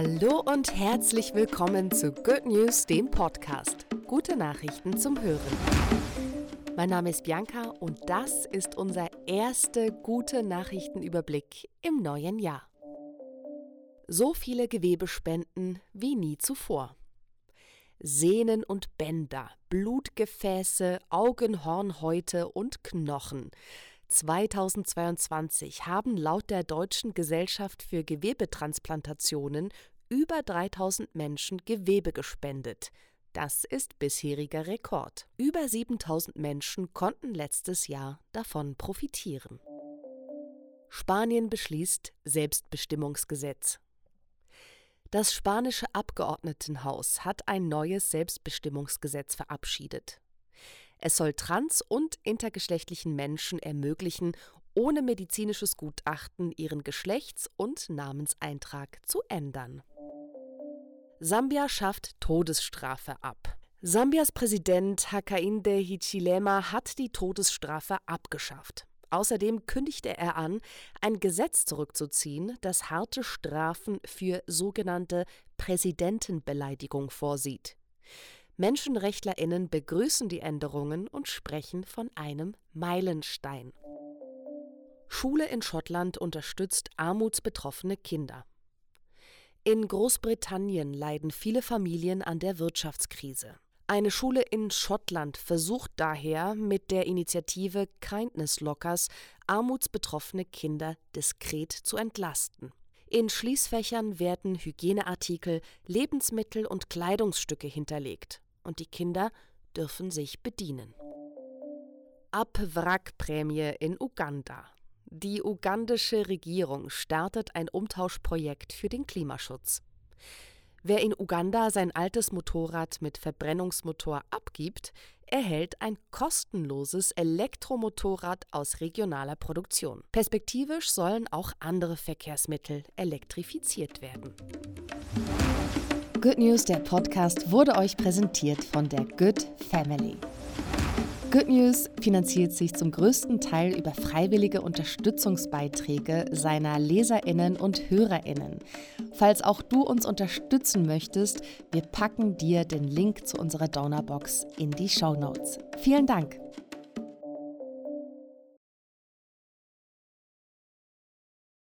Hallo und herzlich willkommen zu Good News, dem Podcast. Gute Nachrichten zum Hören. Mein Name ist Bianca und das ist unser erster gute Nachrichtenüberblick im neuen Jahr. So viele Gewebespenden wie nie zuvor. Sehnen und Bänder, Blutgefäße, Augenhornhäute und Knochen. 2022 haben laut der Deutschen Gesellschaft für Gewebetransplantationen über 3000 Menschen Gewebe gespendet. Das ist bisheriger Rekord. Über 7000 Menschen konnten letztes Jahr davon profitieren. Spanien beschließt Selbstbestimmungsgesetz. Das spanische Abgeordnetenhaus hat ein neues Selbstbestimmungsgesetz verabschiedet. Es soll trans- und intergeschlechtlichen Menschen ermöglichen, ohne medizinisches Gutachten ihren Geschlechts- und Namenseintrag zu ändern. Sambia schafft Todesstrafe ab. Sambias Präsident Hakainde Hichilema hat die Todesstrafe abgeschafft. Außerdem kündigte er an, ein Gesetz zurückzuziehen, das harte Strafen für sogenannte Präsidentenbeleidigung vorsieht. Menschenrechtlerinnen begrüßen die Änderungen und sprechen von einem Meilenstein. Schule in Schottland unterstützt armutsbetroffene Kinder. In Großbritannien leiden viele Familien an der Wirtschaftskrise. Eine Schule in Schottland versucht daher mit der Initiative Kindness Lockers armutsbetroffene Kinder diskret zu entlasten. In Schließfächern werden Hygieneartikel, Lebensmittel und Kleidungsstücke hinterlegt und die Kinder dürfen sich bedienen. Abwrackprämie in Uganda. Die ugandische Regierung startet ein Umtauschprojekt für den Klimaschutz. Wer in Uganda sein altes Motorrad mit Verbrennungsmotor abgibt, erhält ein kostenloses Elektromotorrad aus regionaler Produktion. Perspektivisch sollen auch andere Verkehrsmittel elektrifiziert werden. Good News, der Podcast, wurde euch präsentiert von der Good Family. Good News finanziert sich zum größten Teil über freiwillige Unterstützungsbeiträge seiner Leserinnen und Hörerinnen. Falls auch du uns unterstützen möchtest, wir packen dir den Link zu unserer Donorbox in die Show Notes. Vielen Dank!